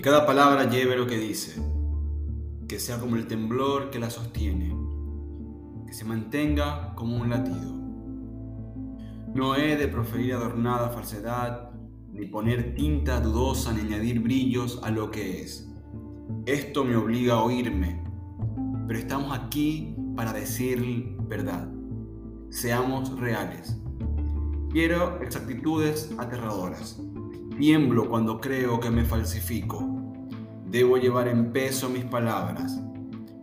Que cada palabra lleve lo que dice, que sea como el temblor que la sostiene, que se mantenga como un latido. No he de proferir adornada falsedad, ni poner tinta dudosa, ni añadir brillos a lo que es. Esto me obliga a oírme, pero estamos aquí para decir verdad. Seamos reales. Quiero exactitudes aterradoras. Tiemblo cuando creo que me falsifico. Debo llevar en peso mis palabras.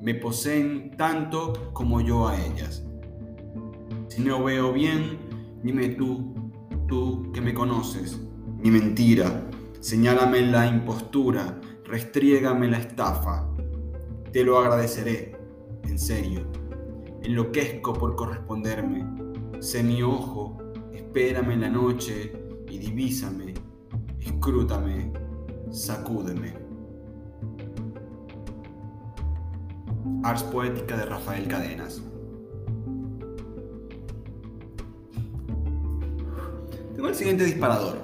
Me poseen tanto como yo a ellas. Si no veo bien, dime tú, tú que me conoces, mi mentira. Señálame la impostura, restriégame la estafa. Te lo agradeceré en serio. Enloquezco por corresponderme. Sé mi ojo, espérame en la noche y divísame, escrútame, sacúdeme. Ars Poética de Rafael Cadenas. Tengo el siguiente disparador.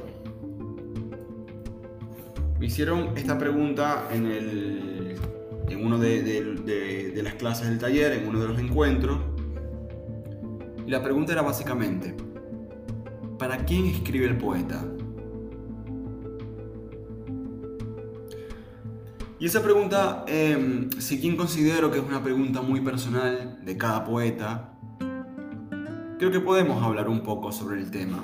Me hicieron esta pregunta en el en una de, las clases del taller, en uno de los encuentros. Y la pregunta era básicamente, ¿para quién escribe el poeta? Y esa pregunta, eh, si quien considero que es una pregunta muy personal de cada poeta, creo que podemos hablar un poco sobre el tema.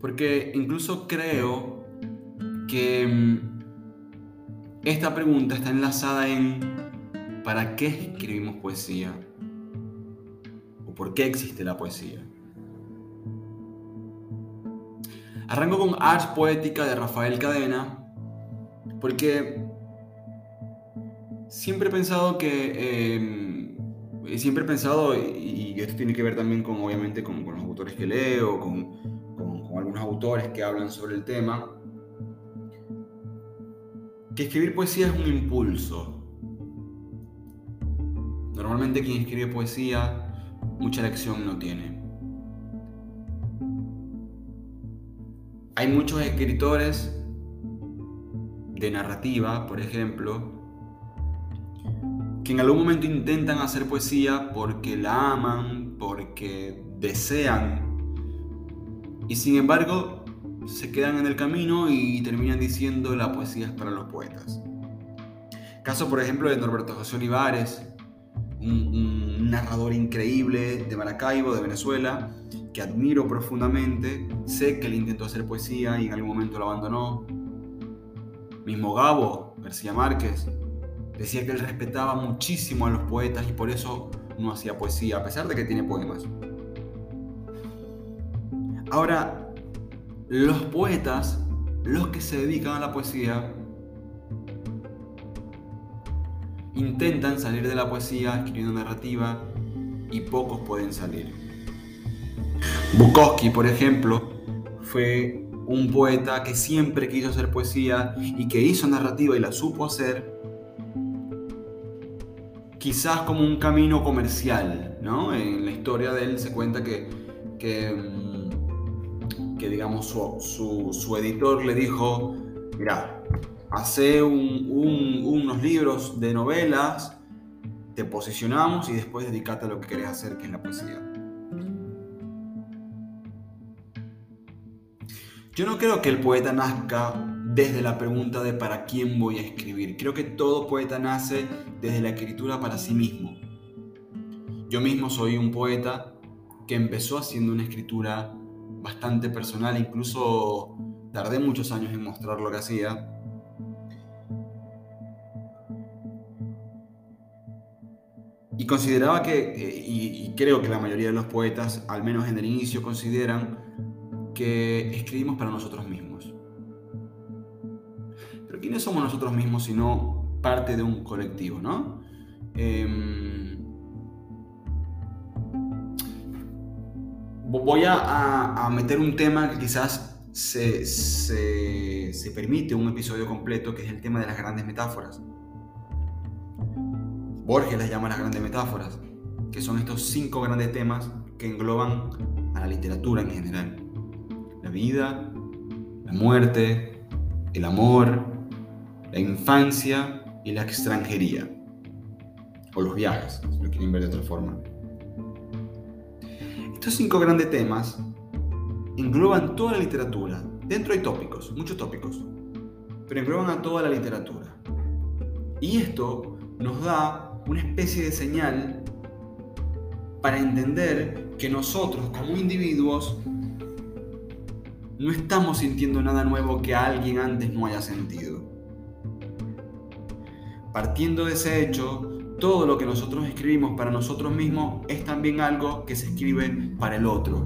Porque incluso creo que em, esta pregunta está enlazada en ¿para qué escribimos poesía? ¿O por qué existe la poesía? Arranco con Ars Poética de Rafael Cadena porque siempre he pensado que... Em, siempre he pensado, y esto tiene que ver también con, obviamente, con, los autores que leo, con, con algunos autores que hablan sobre el tema, que escribir poesía es un impulso. Normalmente quien escribe poesía mucha lección no tiene. Hay muchos escritores de narrativa, por ejemplo, que en algún momento intentan hacer poesía porque la aman, porque desean, y sin embargo se quedan en el camino y terminan diciendo la poesía es para los poetas. Caso, por ejemplo, de Norberto José Olivares, un, narrador increíble de Maracaibo, de Venezuela, que admiro profundamente. Sé que él intentó hacer poesía y en algún momento lo abandonó. Mismo Gabo, García Márquez, decía que él respetaba muchísimo a los poetas y por eso no hacía poesía, a pesar de que tiene poemas. Ahora, los poetas, los que se dedican a la poesía, intentan salir de la poesía escribiendo narrativa y pocos pueden salir. Bukowski, por ejemplo, fue un poeta que siempre quiso hacer poesía y que hizo narrativa y la supo hacer, quizás como un camino comercial, ¿no? En la historia de él se cuenta que, que mm, que digamos su, editor le dijo, mira, hace unos libros de novelas, te posicionamos y después dedícate a lo que querés hacer, que es la poesía. Yo no creo que el poeta nazca desde la pregunta de para quién voy a escribir. Creo que todo poeta nace desde la escritura para sí mismo. Yo mismo soy un poeta que empezó haciendo una escritura bastante personal, incluso tardé muchos años en mostrar lo que hacía. Y consideraba que, eh, y, creo que la mayoría de los poetas, al menos en el inicio, consideran que escribimos para nosotros mismos. Pero ¿quiénes somos nosotros mismos si no parte de un colectivo, no? Em, voy a, meter un tema que quizás se, se, permite un episodio completo, que es el tema de las grandes metáforas. Borges las llama las grandes metáforas, que son estos cinco grandes temas que engloban a la literatura en general. Vida, la muerte, el amor, la infancia y la extranjería. O los viajes, si lo quieren ver de otra forma. Estos cinco grandes temas engloban toda la literatura. Dentro hay tópicos, muchos tópicos, pero engloban a toda la literatura. Y esto nos da una especie de señal para entender que nosotros como individuos no estamos sintiendo nada nuevo que alguien antes no haya sentido. Partiendo de ese hecho, todo lo que nosotros escribimos para nosotros mismos es también algo que se escribe para el otro.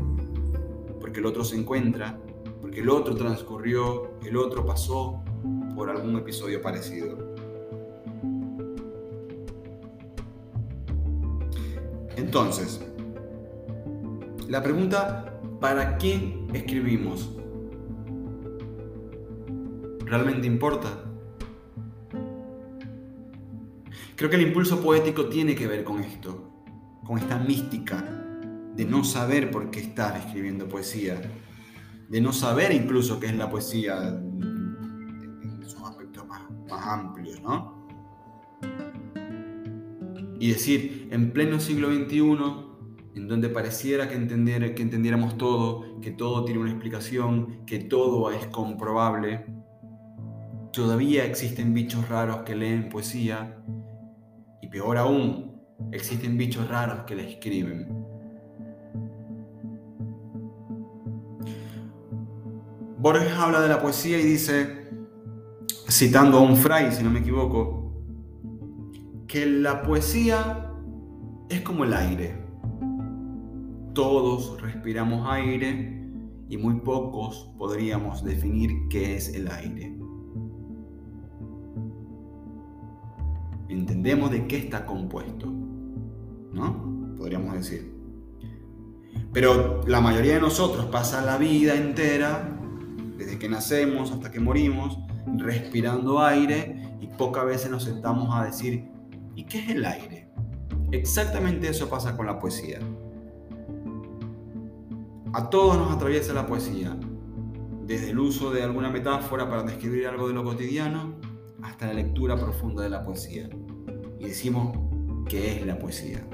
Porque el otro se encuentra, porque el otro transcurrió, el otro pasó por algún episodio parecido. Entonces, la pregunta, ¿para quién escribimos? ¿Realmente importa? Creo que el impulso poético tiene que ver con esto, con esta mística de no saber por qué estar escribiendo poesía, de no saber incluso qué es la poesía en sus aspectos más, amplios, ¿no? Y decir, en pleno siglo XXI, en donde pareciera que, entender, que entendiéramos todo, que todo tiene una explicación, que todo es comprobable, todavía existen bichos raros que leen poesía y peor aún, existen bichos raros que le escriben. Borges habla de la poesía y dice, citando a un fray, si no me equivoco, que la poesía es como el aire. Todos respiramos aire y muy pocos podríamos definir qué es el aire. Entendemos de qué está compuesto, ¿no? Podríamos decir. Pero la mayoría de nosotros pasa la vida entera, desde que nacemos hasta que morimos, respirando aire y pocas veces nos sentamos a decir, ¿y qué es el aire? Exactamente eso pasa con la poesía. A todos nos atraviesa la poesía, desde el uso de alguna metáfora para describir algo de lo cotidiano hasta la lectura profunda de la poesía. Y decimos, ¿qué es la poesía?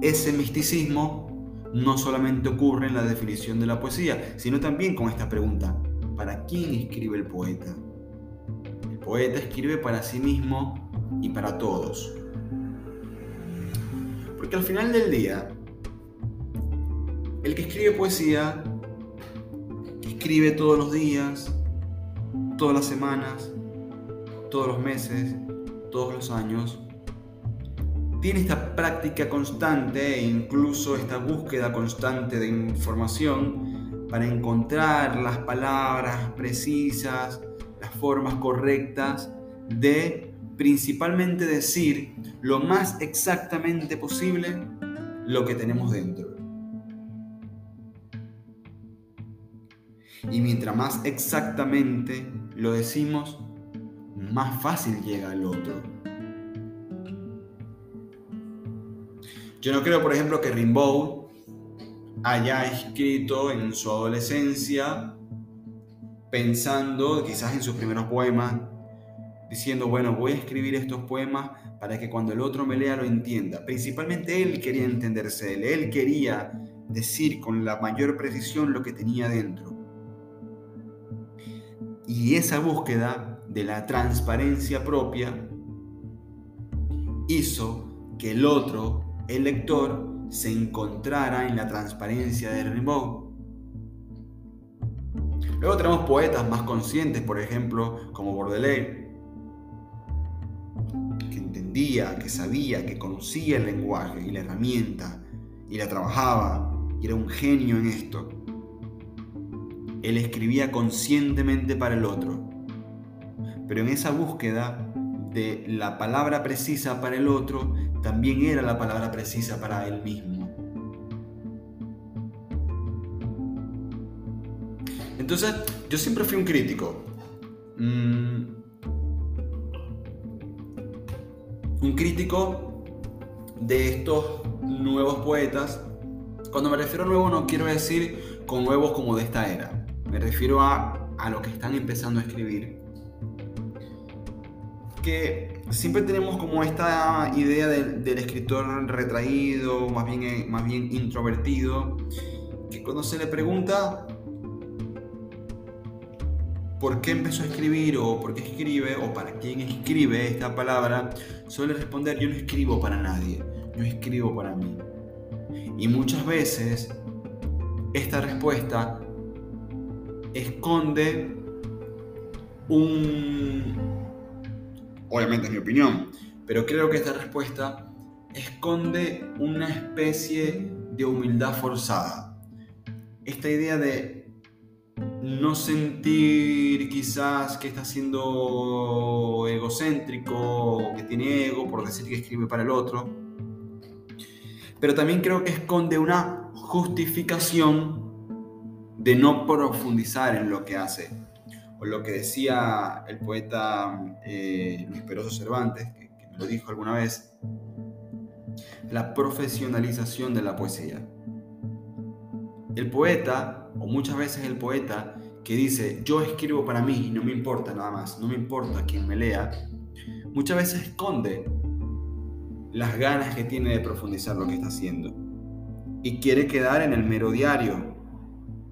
Ese misticismo no solamente ocurre en la definición de la poesía, sino también con esta pregunta, ¿para quién escribe el poeta? El poeta escribe para sí mismo y para todos. Porque al final del día, el que escribe poesía, escribe todos los días, todas las semanas, todos los meses, todos los años, tiene esta práctica constante e incluso esta búsqueda constante de información para encontrar las palabras precisas, las formas correctas de principalmente decir lo más exactamente posible lo que tenemos dentro. Y mientras más exactamente lo decimos, más fácil llega al otro. Yo no creo, por ejemplo, que Rimbaud haya escrito en su adolescencia pensando quizás en sus primeros poemas, diciendo, bueno, voy a escribir estos poemas para que cuando el otro me lea lo entienda. Principalmente él quería entenderse él, él quería decir con la mayor precisión lo que tenía dentro. Y esa búsqueda de la transparencia propia hizo que el otro, el lector, se encontrara en la transparencia de Rimbaud. Luego tenemos poetas más conscientes, por ejemplo, como Baudelaire, que entendía, que sabía, que conocía el lenguaje y la herramienta y la trabajaba y era un genio en esto. Él escribía conscientemente para el otro pero en esa búsqueda de la palabra precisa para el otro, también era la palabra precisa para él mismo. Entonces, yo siempre fui un crítico. Mm, un crítico de estos nuevos poetas. Cuando me refiero a nuevo no quiero decir con nuevos como de esta era. Me refiero a, a lo que están empezando a escribir que siempre tenemos como esta idea del, escritor retraído, más bien, eh, más bien introvertido, que cuando se le pregunta por qué empezó a escribir o por qué escribe o para quién escribe esta palabra, suele responder yo no escribo para nadie, yo escribo para mí. Y muchas veces esta respuesta esconde un Obviamente es mi opinión, pero creo que esta respuesta esconde una especie de humildad forzada. Esta idea de no sentir quizás que está siendo egocéntrico que tiene ego por decir que escribe para el otro, pero también creo que esconde una justificación de no profundizar en lo que hace o lo que decía el poeta eh, Luis Peroso Cervantes, que, me lo dijo alguna vez, la profesionalización de la poesía. El poeta, o muchas veces el poeta, que dice, yo escribo para mí y no me importa nada más, no me importa quién me lea, muchas veces esconde las ganas que tiene de profundizar lo que está haciendo. Y quiere quedar en el mero diario,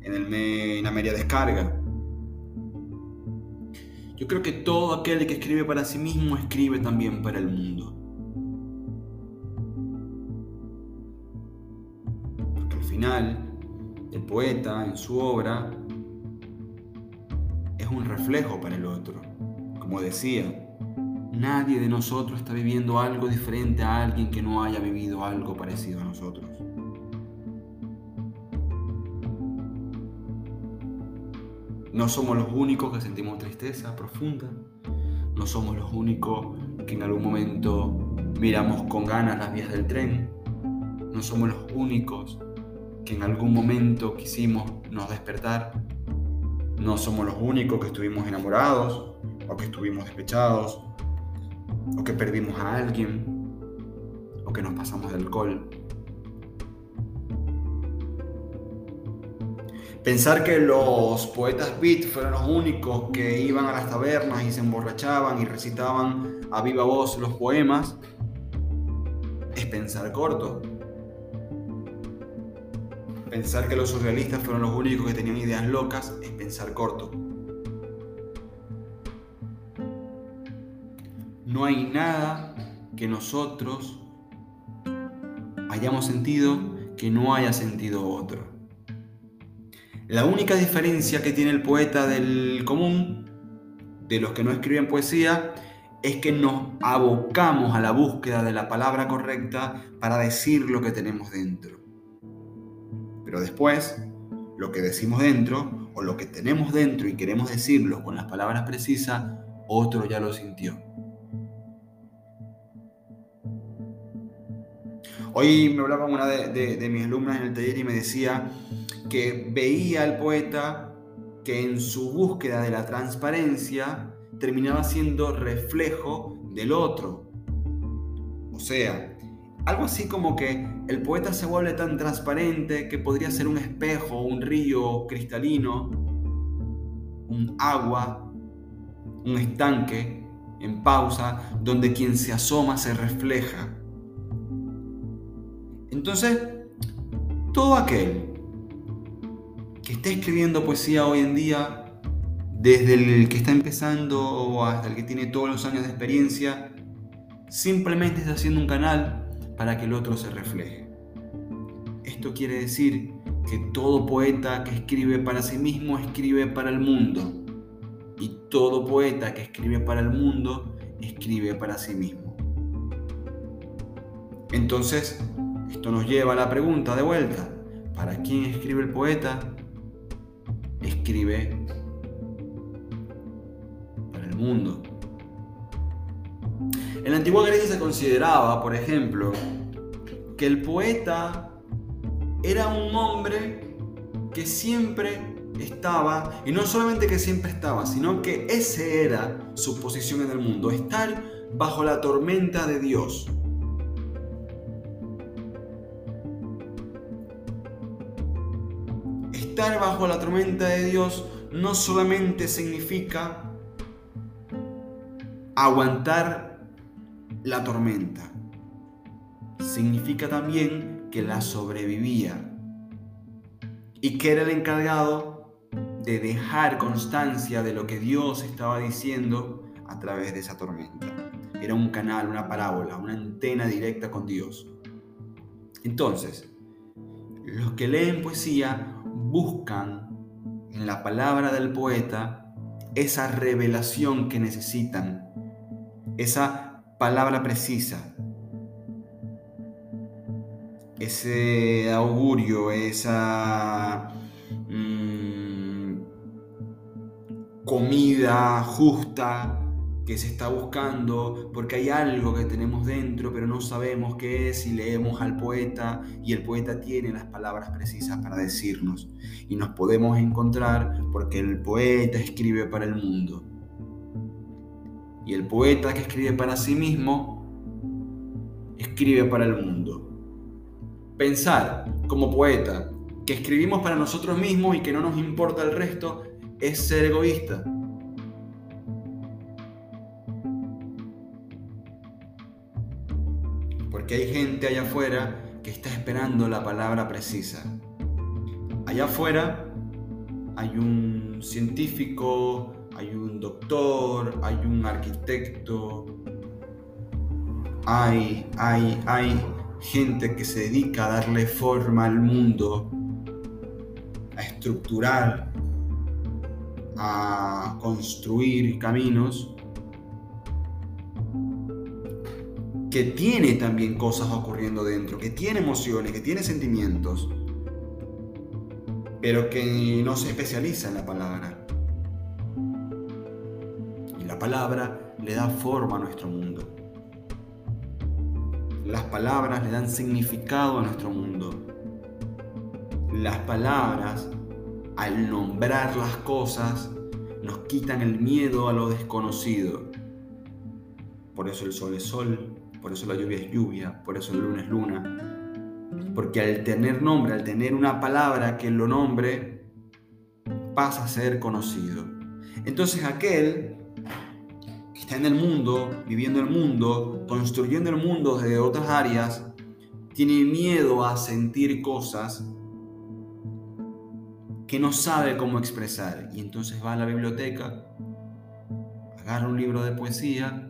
en, en la media descarga. Yo creo que todo aquel que escribe para sí mismo escribe también para el mundo. Porque al final, el poeta en su obra es un reflejo para el otro. Como decía, nadie de nosotros está viviendo algo diferente a alguien que no haya vivido algo parecido a nosotros. No somos los únicos que sentimos tristeza profunda. No somos los únicos que en algún momento miramos con ganas las vías del tren. No somos los únicos que en algún momento quisimos nos despertar. No somos los únicos que estuvimos enamorados o que estuvimos despechados o que perdimos a alguien o que nos pasamos de alcohol. Pensar que los poetas beat fueron los únicos que iban a las tabernas y se emborrachaban y recitaban a viva voz los poemas es pensar corto. Pensar que los surrealistas fueron los únicos que tenían ideas locas es pensar corto. No hay nada que nosotros hayamos sentido que no haya sentido otro. La única diferencia que tiene el poeta del común, de los que no escriben poesía, es que nos abocamos a la búsqueda de la palabra correcta para decir lo que tenemos dentro. Pero después, lo que decimos dentro, o lo que tenemos dentro y queremos decirlo con las palabras precisas, otro ya lo sintió. Hoy me hablaba una de, de mis alumnas en el taller y me decía que veía al poeta que en su búsqueda de la transparencia terminaba siendo reflejo del otro. O sea, algo así como que el poeta se vuelve tan transparente que podría ser un espejo, un río cristalino, un agua, un estanque en pausa, donde quien se asoma se refleja. Entonces, todo aquel que esté escribiendo poesía hoy en día, desde el que está empezando hasta el que tiene todos los años de experiencia, simplemente está haciendo un canal para que el otro se refleje. Esto quiere decir que todo poeta que escribe para sí mismo escribe para el mundo. Y todo poeta que escribe para el mundo escribe para sí mismo. Entonces, esto nos lleva a la pregunta de vuelta. ¿Para quién escribe el poeta? Escribe para el mundo. En la antigua Grecia se consideraba, por ejemplo, que el poeta era un hombre que siempre estaba, y no solamente que siempre estaba, sino que ese era su posición en el mundo, estar bajo la tormenta de Dios. Bajo la tormenta de Dios no solamente significa aguantar la tormenta. Significa también que la sobrevivía y que era el encargado de dejar constancia de lo que Dios estaba diciendo a través de esa tormenta. Era un canal, una parábola, una antena directa con Dios. Entonces, los que leen poesía buscan en la palabra del poeta esa revelación que necesitan, esa palabra precisa, ese augurio, esa mm, comida justa, que se está buscando, porque hay algo que tenemos dentro, pero no sabemos qué es, y leemos al poeta, y el poeta tiene las palabras precisas para decirnos, y nos podemos encontrar porque el poeta escribe para el mundo. Y el poeta que escribe para sí mismo, escribe para el mundo. Pensar como poeta que escribimos para nosotros mismos y que no nos importa el resto es ser egoísta. Porque hay gente allá afuera que está esperando la palabra precisa. Allá afuera hay un científico, hay un doctor, hay un arquitecto, hay, hay, hay gente que se dedica a darle forma al mundo, a estructurar, a construir caminos que tiene también cosas ocurriendo dentro, que tiene emociones, que tiene sentimientos, pero que no se especializa en la palabra. Y la palabra le da forma a nuestro mundo. Las palabras le dan significado a nuestro mundo. Las palabras, al nombrar las cosas, nos quitan el miedo a lo desconocido. Por eso el sol es sol, por eso la lluvia es lluvia, por eso el luna es luna. Porque al tener nombre, al tener una palabra que lo nombre, pasa a ser conocido. Entonces aquel que está en el mundo, viviendo el mundo, construyendo el mundo desde otras áreas, tiene miedo a sentir cosas que no sabe cómo expresar. Y entonces va a la biblioteca, agarra un libro de poesía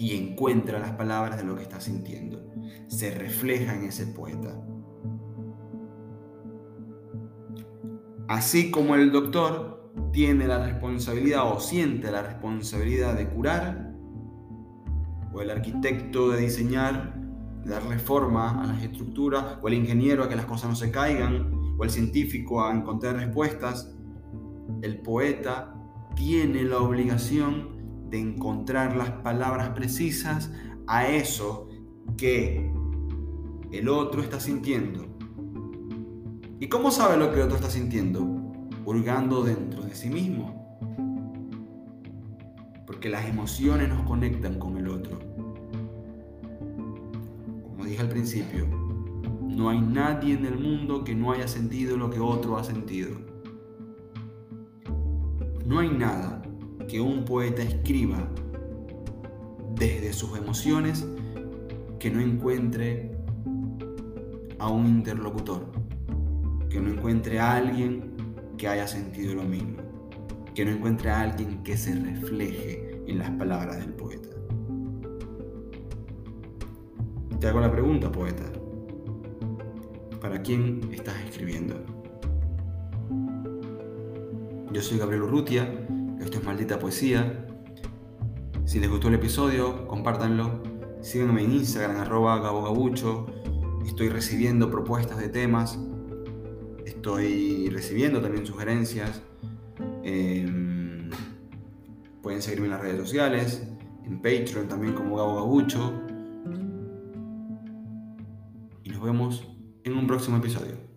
y encuentra las palabras de lo que está sintiendo. Se refleja en ese poeta. Así como el doctor tiene la responsabilidad o siente la responsabilidad de curar, o el arquitecto de diseñar, darle forma a las estructuras, o el ingeniero a que las cosas no se caigan, o el científico a encontrar respuestas, el poeta tiene la obligación de encontrar las palabras precisas a eso que el otro está sintiendo. ¿Y cómo sabe lo que el otro está sintiendo? Hurgando dentro de sí mismo. Porque las emociones nos conectan con el otro. Como dije al principio, no hay nadie en el mundo que no haya sentido lo que otro ha sentido. No hay nada que un poeta escriba desde sus emociones que no encuentre a un interlocutor, que no encuentre a alguien que haya sentido lo mismo, que no encuentre a alguien que se refleje en las palabras del poeta. Te hago la pregunta, poeta. ¿Para quién estás escribiendo? Yo soy Gabriel Urrutia esto es Maldita Poesía. Si les gustó el episodio, compártanlo. Síganme en Instagram, arroba gabogabucho. Estoy recibiendo propuestas de temas. Estoy recibiendo también sugerencias. Em, pueden seguirme en las redes sociales, en Patreon también como Gabo Gabucho. Y nos vemos en un próximo episodio.